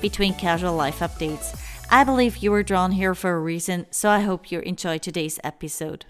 between casual life updates. I believe you were drawn here for a reason, so I hope you enjoy today's episode.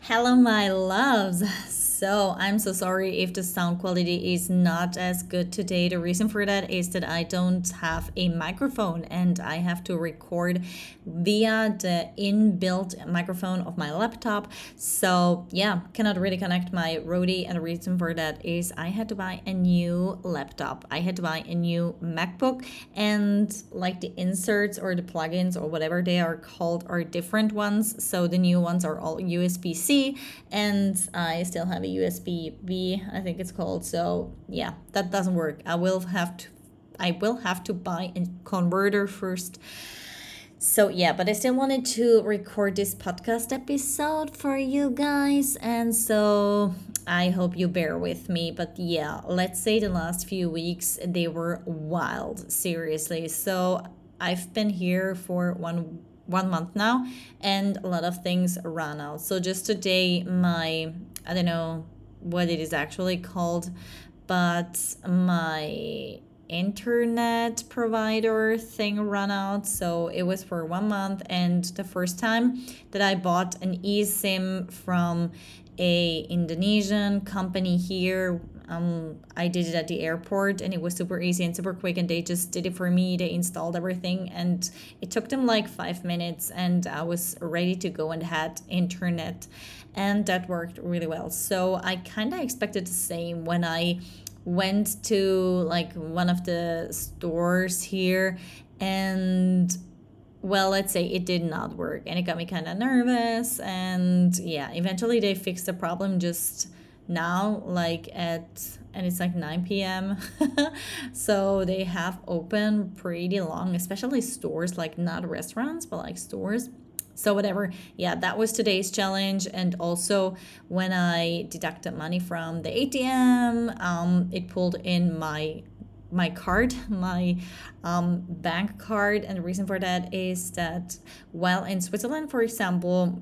Hello, my loves. So, I'm so sorry if the sound quality is not as good today. The reason for that is that I don't have a microphone and I have to record via the inbuilt microphone of my laptop. So, yeah, cannot really connect my Rode. And the reason for that is I had to buy a new laptop. I had to buy a new MacBook, and like the inserts or the plugins or whatever they are called are different ones. So, the new ones are all USB C, and I still have a USB B, I think it's called. So yeah, that doesn't work. I will have to I will have to buy a converter first. So yeah, but I still wanted to record this podcast episode for you guys and so I hope you bear with me. But yeah, let's say the last few weeks they were wild, seriously. So I've been here for one one month now and a lot of things ran out so just today my i don't know what it is actually called but my internet provider thing ran out so it was for one month and the first time that i bought an esim from a indonesian company here um, I did it at the airport and it was super easy and super quick. And they just did it for me. They installed everything and it took them like five minutes. And I was ready to go and had internet. And that worked really well. So I kind of expected the same when I went to like one of the stores here and well let's say it did not work and it got me kind of nervous and yeah eventually they fixed the problem just now like at and it's like 9 p.m so they have open pretty long especially stores like not restaurants but like stores so whatever. Yeah that was today's challenge. And also when i deducted money from the atm um, it pulled in my my card, my um, bank card. And the reason for that is that while in Switzerland, for example,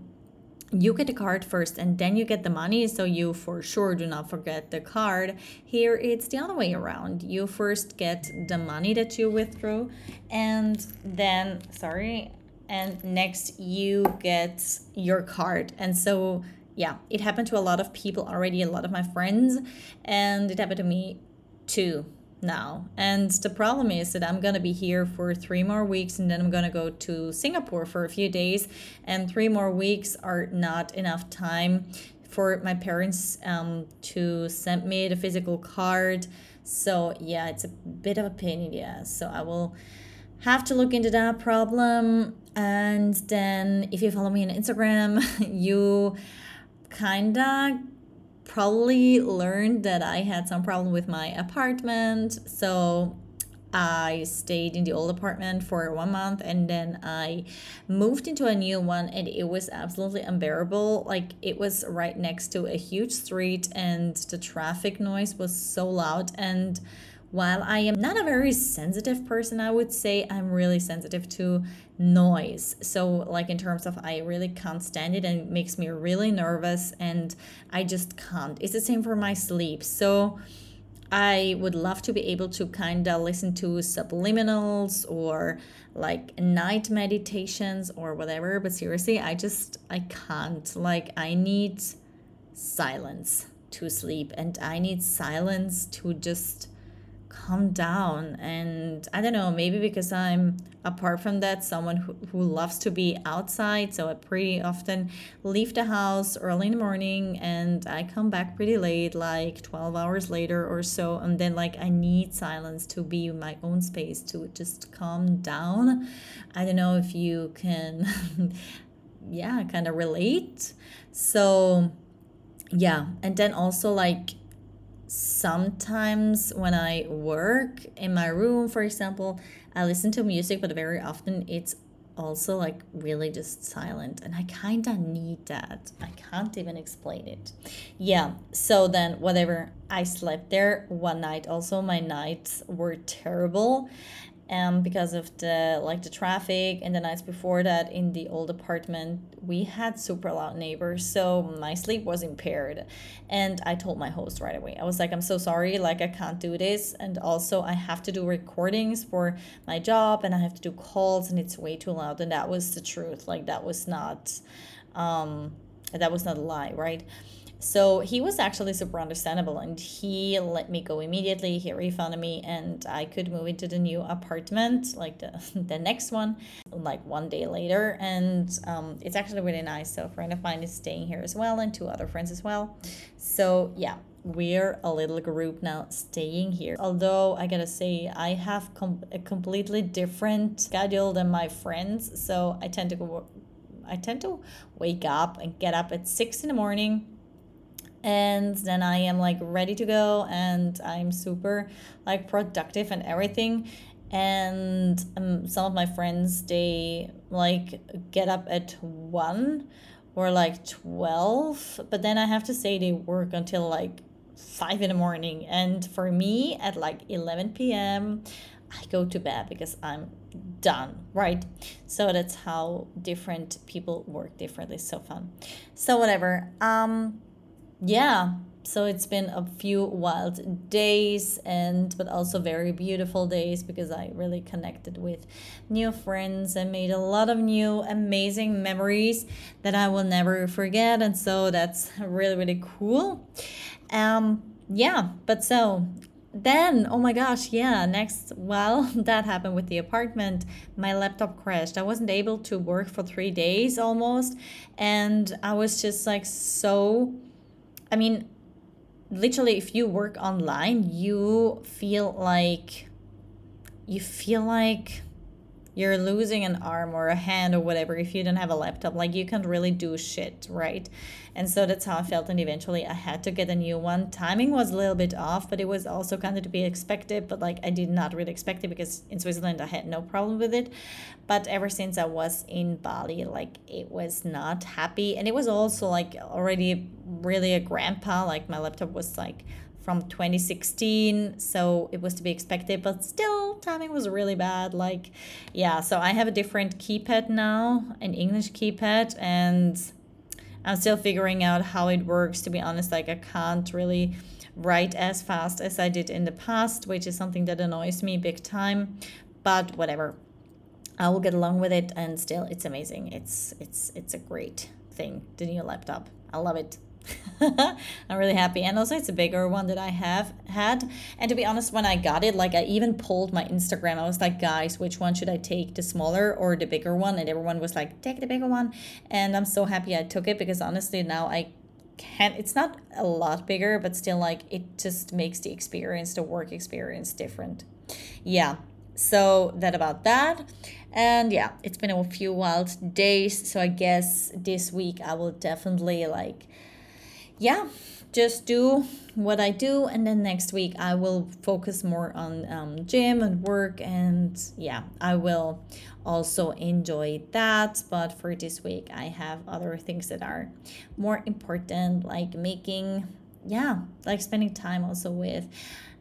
you get the card first and then you get the money. So you for sure do not forget the card. Here it's the other way around. You first get the money that you withdrew and then sorry and next you get your card and so yeah it happened to a lot of people already a lot of my friends and it happened to me too now. And the problem is that I'm going to be here for three more weeks and then I'm going to go to Singapore for a few days. And three more weeks are not enough time for my parents um, to send me the physical card. So, yeah, it's a bit of a pain in the ass. So, I will have to look into that problem. And then, if you follow me on Instagram, you kind of probably learned that I had some problem with my apartment. So I stayed in the old apartment for one month and then I moved into a new one and it was absolutely unbearable. Like it was right next to a huge street and the traffic noise was so loud and while I am not a very sensitive person, I would say I'm really sensitive to noise. So, like in terms of I really can't stand it and it makes me really nervous and I just can't. It's the same for my sleep. So, I would love to be able to kind of listen to subliminals or like night meditations or whatever, but seriously, I just I can't. Like I need silence to sleep and I need silence to just calm down. And i don't know maybe because i'm apart from that someone who, who loves to be outside. So i pretty often leave the house early in the morning and i come back pretty late like 12 hours later or so. And then like i need silence to be my own space to just calm down. I don't know if you can yeah kind of relate. So yeah. And then also like sometimes when I work in my room, for example, I listen to music, but very often it's also like really just silent and i kind of need that. I can't even explain it. Yeah so then whatever i slept there one night. Also my nights were terrible um, because of the like the traffic and the nights before that in the old apartment we had super loud neighbors so my sleep was impaired. And i told my host right away. I was like i'm so sorry like i can't do this. And also i have to do recordings for my job and i have to do calls and it's way too loud. And that was the truth. Like that was not um that was not a lie right so he was actually super understandable and he let me go immediately. He refunded me and I could move into the new apartment, like the, the next one, like one day later. And um, it's actually really nice. So a friend of mine is staying here as well and two other friends as well. So yeah, we're a little group now staying here. Although I gotta say, I have com- a completely different schedule than my friends. So I tend to go, I tend to wake up and get up at six in the morning and then I am like ready to go and I'm super like productive and everything and um, some of my friends they like get up at 1 or like 12 but then I have to say they work until like 5 in the morning and for me at like 11 p.m. I go to bed because I'm done, right? So that's how different people work differently. So fun. So whatever. Um yeah so it's been a few wild days and but also very beautiful days because i really connected with new friends and made a lot of new amazing memories that i will never forget and so that's really really cool. Um yeah but so then oh my gosh yeah next well that happened with the apartment. My laptop crashed. I wasn't able to work for three days almost and i was just like so I mean, literally, if you work online, you feel like you feel like you're losing an arm or a hand or whatever if you don't have a laptop like you can't really do shit right? And so that's how i felt and eventually i had to get a new one. Timing was a little bit off but it was also kind of to be expected but like i did not really expect it because in switzerland i had no problem with it. But ever since i was in bali like it was not happy and it was also like already really a grandpa like my laptop was like from 2016 so it was to be expected but still timing was really bad like yeah so i have a different keypad now an english keypad and i'm still figuring out how it works to be honest like i can't really write as fast as i did in the past which is something that annoys me big time but whatever. I will get along with it and still it's amazing. It's it's it's a great thing the new laptop. I love it I'm really happy. And also it's a bigger one that I have had. And to be honest, when I got it, like I even pulled my Instagram. I was like, guys, which one should I take? The smaller or the bigger one? And everyone was like, take the bigger one. And I'm so happy I took it because honestly now I can it's not a lot bigger, but still like it just makes the experience, the work experience different. Yeah. So that about that. And yeah, it's been a few wild days. So I guess this week I will definitely like yeah, just do what I do, and then next week I will focus more on um, gym and work, and yeah, I will also enjoy that. But for this week, I have other things that are more important, like making, yeah, like spending time also with.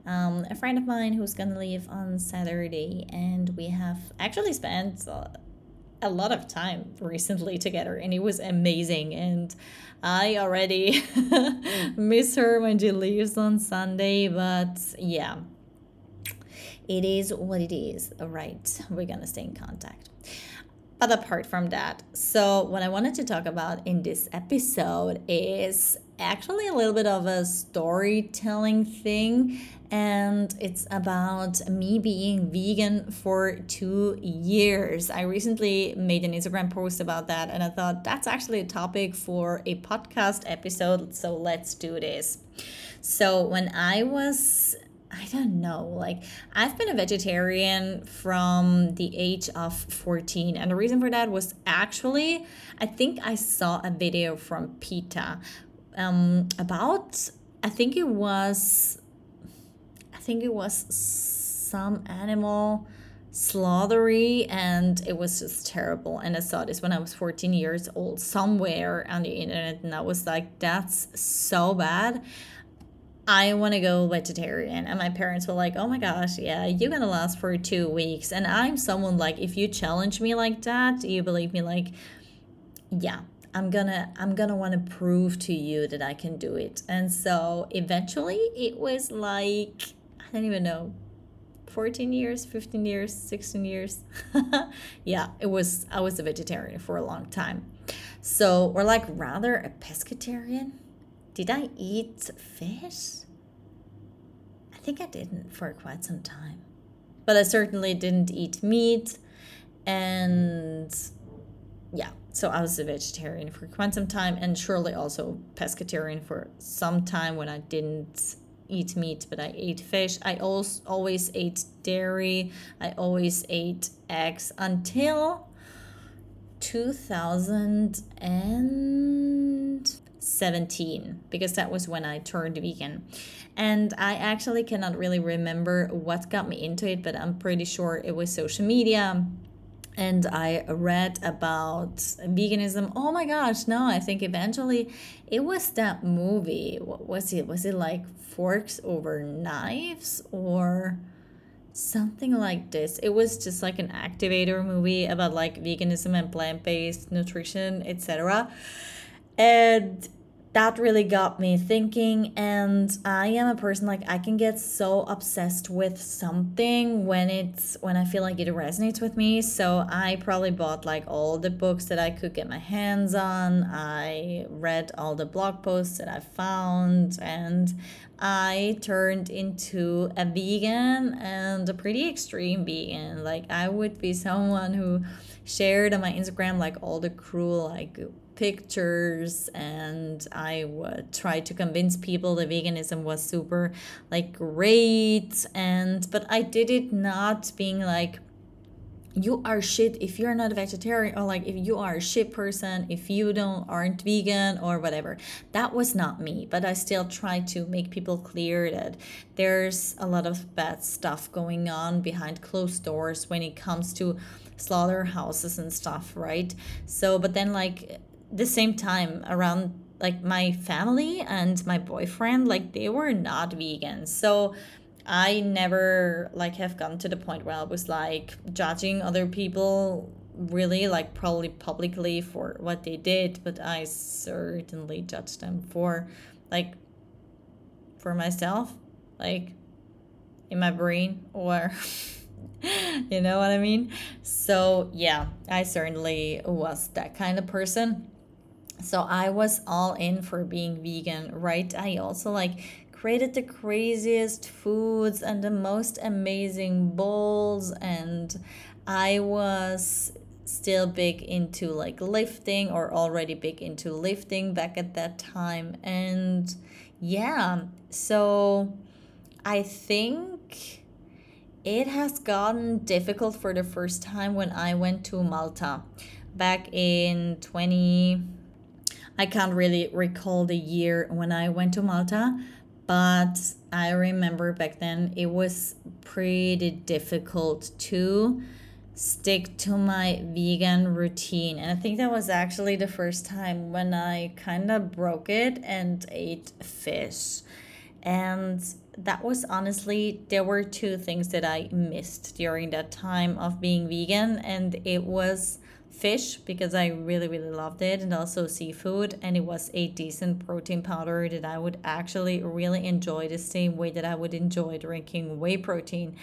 Um, a friend of mine who's gonna leave on Saturday, and we have actually spent uh, a lot of time recently together and it was amazing and i already miss her when she leaves on sunday but yeah. It is what it is all right? We're gonna stay in contact. But apart from that so what i wanted to talk about in this episode is actually a little bit of a storytelling thing and it's about me being vegan for two years. I recently made an Instagram post about that, and I thought that's actually a topic for a podcast episode, so let's do this. So, when I was I don't know. Like, I've been a vegetarian from the age of 14. And the reason for that was actually, I think I saw a video from PETA um, about I think it was I think it was some animal slaughtery and it was just terrible. And i saw this when i was 14 years old somewhere on the internet and i was like that's so bad. I want to go vegetarian. And my parents were like oh my gosh yeah you're gonna last for two weeks. And i'm someone like if you challenge me like that you believe me like yeah i'm gonna i'm gonna want to prove to you that i can do it. And so eventually it was like i don't even know 14 years 15 years 16 years. Yeah it was i was a vegetarian for a long time. So or like rather a pescatarian. Did i eat fish? I think i didn't for quite some time. But i certainly didn't eat meat. And yeah so i was a vegetarian for quite some time and surely also pescatarian for some time when i didn't eat meat, but I ate fish. I also always ate dairy. I always ate eggs until 2017 because that was when I turned vegan. And I actually cannot really remember what got me into it, but I'm pretty sure it was social media and I read about veganism. Oh my gosh, no, I think eventually it was that movie. What was it? Was it like Forks Over Knives or something like this? It was just like an activator movie about like veganism and plant based nutrition, etc. And that really got me thinking and i am a person like i can get so obsessed with something when it's when i feel like it resonates with me. So i probably bought like all the books that i could get my hands on. I read all the blog posts that i found and i turned into a vegan and a pretty extreme vegan. Like i would be someone who shared on my instagram like all the cruel like pictures and I would try to convince people that veganism was super like great. And but I did it not being like you are shit if you're not a vegetarian or like if you are a shit person if you don't aren't vegan or whatever. That was not me but i still try to make people clear that there's a lot of bad stuff going on behind closed doors when it comes to slaughterhouses and stuff right? So but then like the same time around like my family and my boyfriend like they were not vegan so i never like have gotten to the point where i was like judging other people really like probably publicly for what they did but i certainly judged them for like for myself like in my brain or you know what i mean? So yeah i certainly was that kind of person so I was all in for being vegan, right? I also like created the craziest foods and the most amazing bowls and I was still big into like lifting or already big into lifting back at that time and yeah so I think it has gotten difficult for the first time when I went to Malta back in 20 I can't really recall the year when I went to Malta, but I remember back then it was pretty difficult to stick to my vegan routine. And I think that was actually the first time when I kind of broke it and ate fish. And that was honestly, there were two things that I missed during that time of being vegan, and it was fish because I really, really loved it, and also seafood. And it was a decent protein powder that I would actually really enjoy the same way that I would enjoy drinking whey protein.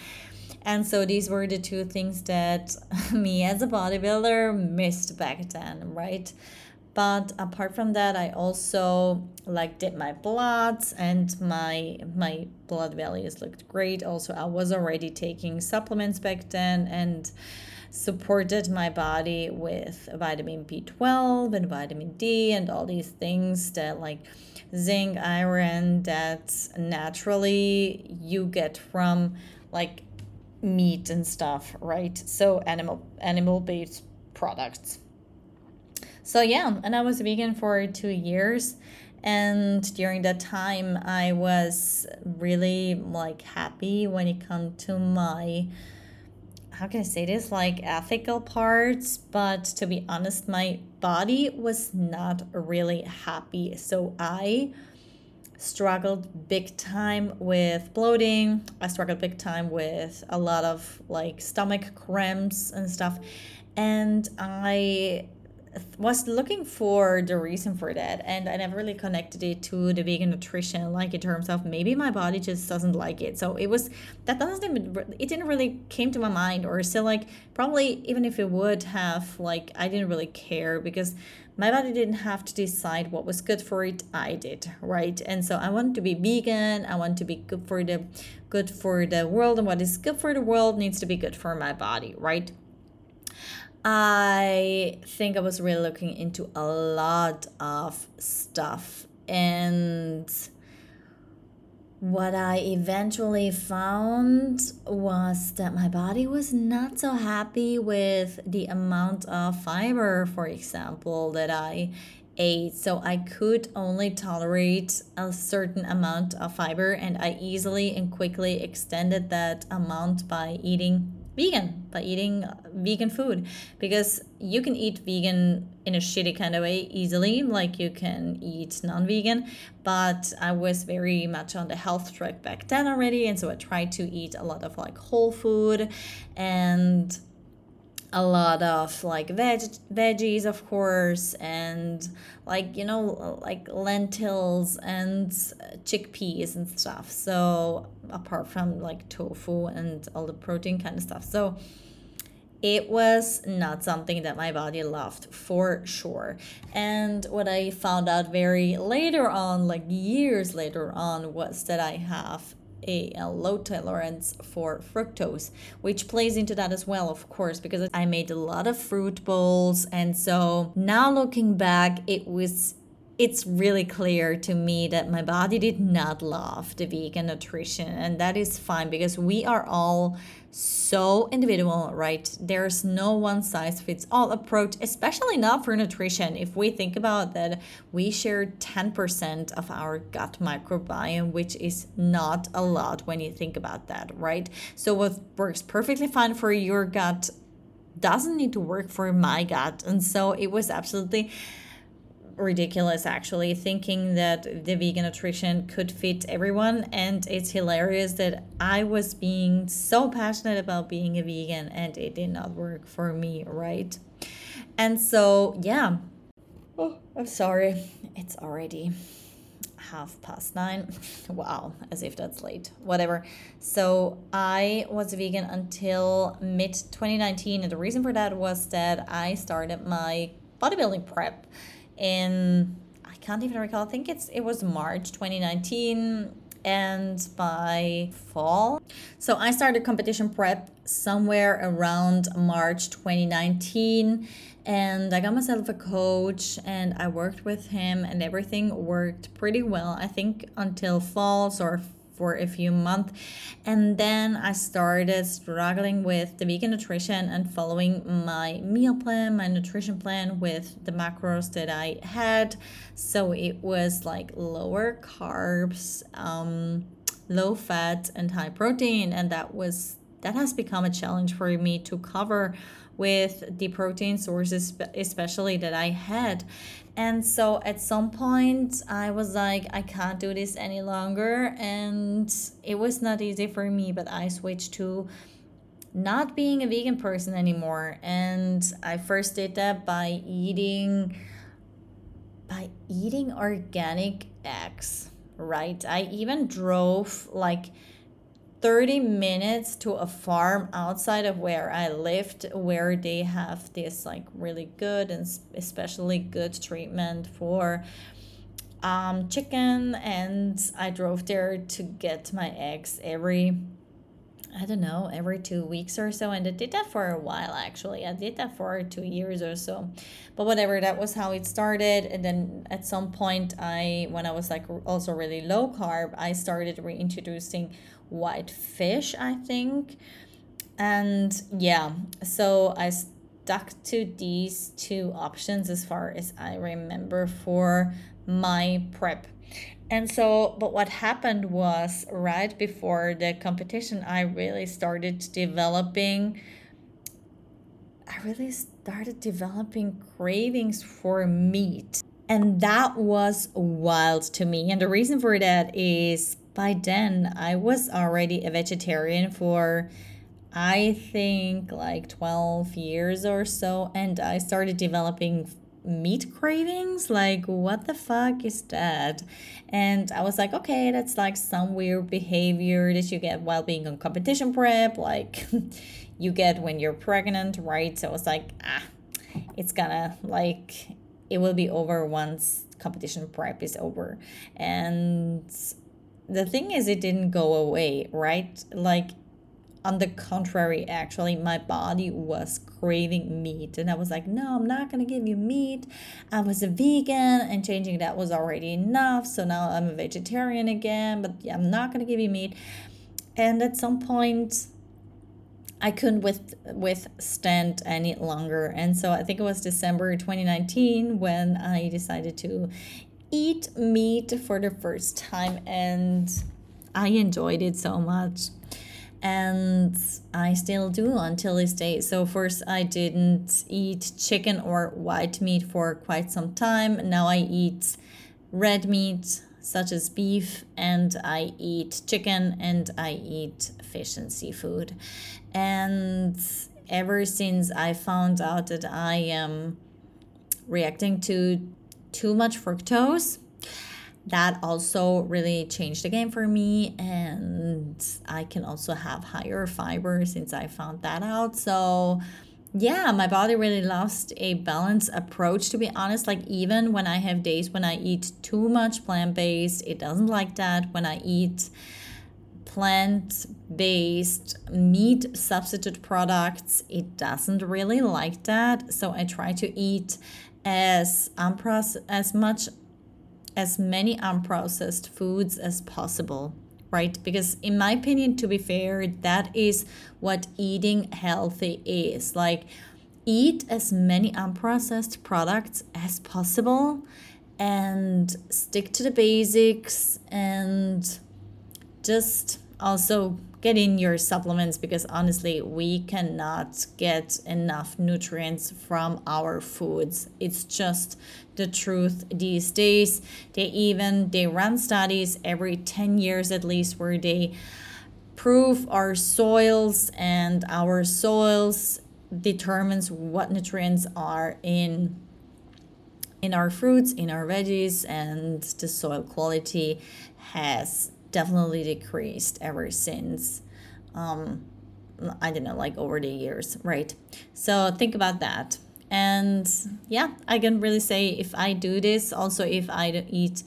And so these were the two things that me as a bodybuilder missed back then, right? But apart from that, I also like did my bloods and my my blood values looked great. Also, I was already taking supplements back then and supported my body with vitamin B12 and vitamin D and all these things that like zinc, iron that naturally you get from like meat and stuff, right? So animal animal based products. So yeah, and I was vegan for 2 years and during that time i was really like happy when it come to my how can i say this? Like ethical parts but to be honest my body was not really happy. So i struggled big time with bloating. I struggled big time with a lot of like stomach cramps and stuff. And i was looking for the reason for that and i never really connected it to the vegan nutrition like in terms of maybe my body just doesn't like it. So it was that doesn't even it didn't really came to my mind or still like probably even if it would have like i didn't really care because my body didn't have to decide what was good for it i did right? And so i want to be vegan i want to be good for the good for the world and what is good for the world needs to be good for my body right I think I was really looking into a lot of stuff. And what I eventually found was that my body was not so happy with the amount of fiber, for example, that I ate. So I could only tolerate a certain amount of fiber, and I easily and quickly extended that amount by eating vegan by eating uh, vegan food. Because you can eat vegan in a shitty kind of way easily like you can eat non-vegan but i was very much on the health track back then already and so i tried to eat a lot of like whole food and a lot of like veg veggies of course and like you know like lentils and chickpeas and stuff so apart from like tofu and all the protein kind of stuff so it was not something that my body loved for sure. And what I found out very later on, like years later on, was that I have a, a, low tolerance for fructose, which plays into that as well, of course, because I made a lot of fruit bowls. And so now looking back, it was it's really clear to me that my body did not love the vegan nutrition and that is fine because we are all so individual right? There's no one size fits all approach especially not for nutrition. If we think about that we share 10% of our gut microbiome which is not a lot when you think about that right? So what works perfectly fine for your gut doesn't need to work for my gut. And so it was absolutely ridiculous actually thinking that the vegan nutrition could fit everyone. And it's hilarious that i was being so passionate about being a vegan and it did not work for me right? And so yeah. Oh i'm sorry. It's already half past nine. Wow as if that's late. Whatever. So i was a vegan until mid 2019 and the reason for that was that i started my bodybuilding prep in I can't even recall. I think it's it was March 2019 and by fall. So I started competition prep somewhere around March 2019 and I got myself a coach and I worked with him and everything worked pretty well. I think until fall or for a few months. And then I started struggling with the vegan nutrition and following my meal plan, my nutrition plan with the macros that I had. So it was like lower carbs, um, low fat, and high protein. And that was that has become a challenge for me to cover with the protein sources especially that I had and so at some point, I was like, I can't do this any longer. And it was not easy for me, but I switched to not being a vegan person anymore. And I first did that by eating by eating organic eggs, right? I even drove like 30 minutes to a farm outside of where I lived where they have this like really good and especially good treatment for um, chicken and I drove there to get my eggs every I don't know, every two weeks or so. And I did that for a while actually. I did that for two years or so. But whatever, that was how it started. And then at some point, I, when I was like also really low carb, I started reintroducing white fish, I think. And yeah, so I stuck to these two options as far as I remember for my prep. And so, but what happened was right before the competition, I really started developing. I really started developing cravings for meat. And that was wild to me. And the reason for that is by then I was already a vegetarian for I think like 12 years or so and I started developing meat cravings. Like what the fuck is that? And i was like okay that's like some weird behavior that you get while being on competition prep like you get when you're pregnant right? So i was like ah it's gonna like it will be over once competition prep is over. And the thing is it didn't go away right like on the contrary, actually, my body was craving meat. And I was like, no, I'm not going to give you meat. I was a vegan and changing that was already enough. So now I'm a vegetarian again, but yeah, I'm not going to give you meat. And at some point, I couldn't with, withstand any longer. And so I think it was December 2019 when I decided to eat meat for the first time. And I enjoyed it so much and I still do until this day. So first I didn't eat chicken or white meat for quite some time. Now I eat red meat such as beef and I eat chicken and I eat fish and seafood. And ever since I found out that I am reacting to too much fructose, that also really changed the game for me and i can also have higher fiber since i found that out. So yeah my body really lost a balanced approach to be honest. Like even when i have days when i eat too much plant-based it doesn't like that. When i eat plant-based meat substitute products it doesn't really like that. So i try to eat as unprocessed as much as many unprocessed foods as possible right? Because in my opinion to be fair that is what eating healthy is. Like eat as many unprocessed products as possible and stick to the basics and just also get in your supplements because honestly we cannot get enough nutrients from our foods. It's just the truth these days. They even they run studies every 10 years at least where they prove our soils and our soils determines what nutrients are in in our fruits in our veggies and the soil quality has definitely decreased ever since um i don't know like over the years right? So think about that. And yeah i can really say if i do this also if i eat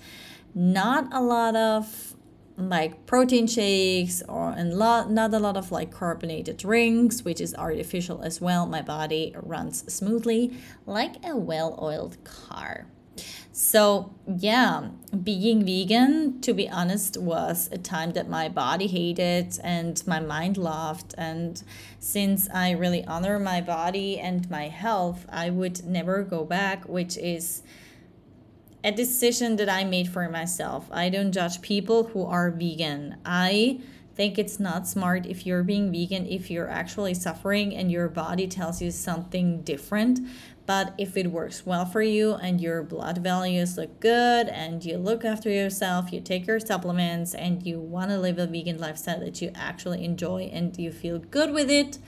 not a lot of like protein shakes or and lot not a lot of like carbonated drinks which is artificial as well my body runs smoothly like a well-oiled car so, yeah, being vegan, to be honest, was a time that my body hated and my mind loved. And since I really honor my body and my health, I would never go back, which is a decision that I made for myself. I don't judge people who are vegan. I think it's not smart if you're being vegan if you're actually suffering and your body tells you something different but if it works well for you and your blood values look good and you look after yourself, you take your supplements, and you want to live a vegan lifestyle that you actually enjoy and you feel good with it,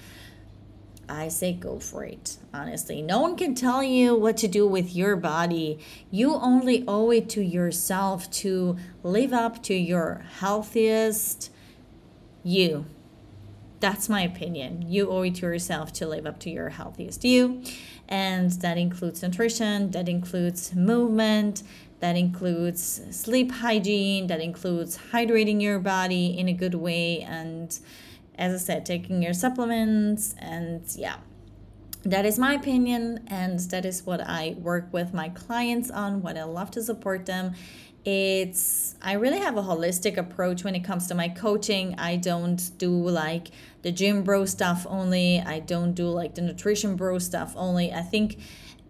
I say go for it. Honestly, no one can tell you what to do with your body. You only owe it to yourself to live up to your healthiest you. That's my opinion. You owe it to yourself to live up to your healthiest you and that includes nutrition, that includes movement, that includes sleep hygiene, that includes hydrating your body in a good way, and as I said, taking your supplements, and yeah. That is my opinion, and that is what I work with my clients on, what I love to support them it's i really have a holistic approach when it comes to my coaching. I don't do like the gym bro stuff only. I don't do like the nutrition bro stuff only. I think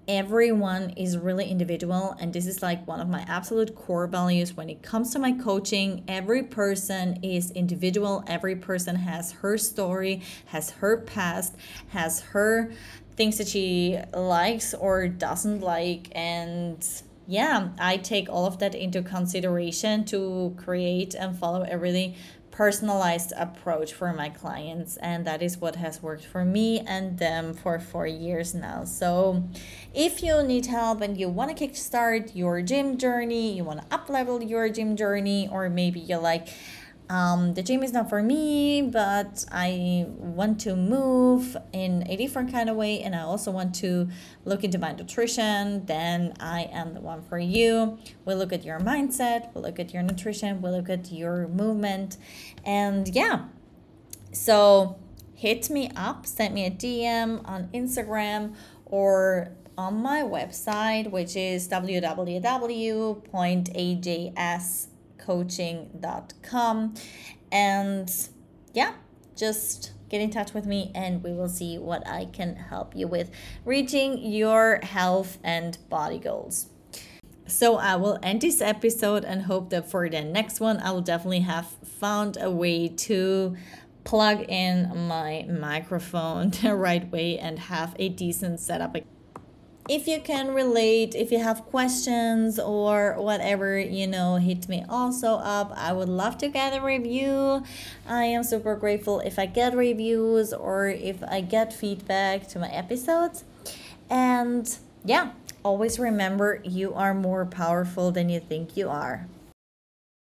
everyone is really individual and this is like one of my absolute core values. When it comes to my coaching every person is individual. Every person has her story has her past has her things that she likes or doesn't like and yeah i take all of that into consideration to create and follow a really personalized approach for my clients and that is what has worked for me and them for four years now. So if you need help and you want to kickstart your gym journey you want to up level your gym journey or maybe you're like um, the gym is not for me, but I want to move in a different kind of way, and I also want to look into my nutrition, then I am the one for you. We'll look at your mindset, we'll look at your nutrition, we'll look at your movement, and yeah. So hit me up, send me a DM on Instagram or on my website, which is www.ajs coaching.com. And yeah, just get in touch with me and we will see what I can help you with reaching your health and body goals. So I will end this episode and hope that for the next one I will definitely have found a way to plug in my microphone the right way and have a decent setup if you can relate, if you have questions or whatever, you know, hit me also up. I would love to get a review. I am super grateful if I get reviews or if I get feedback to my episodes. And yeah, always remember you are more powerful than you think you are.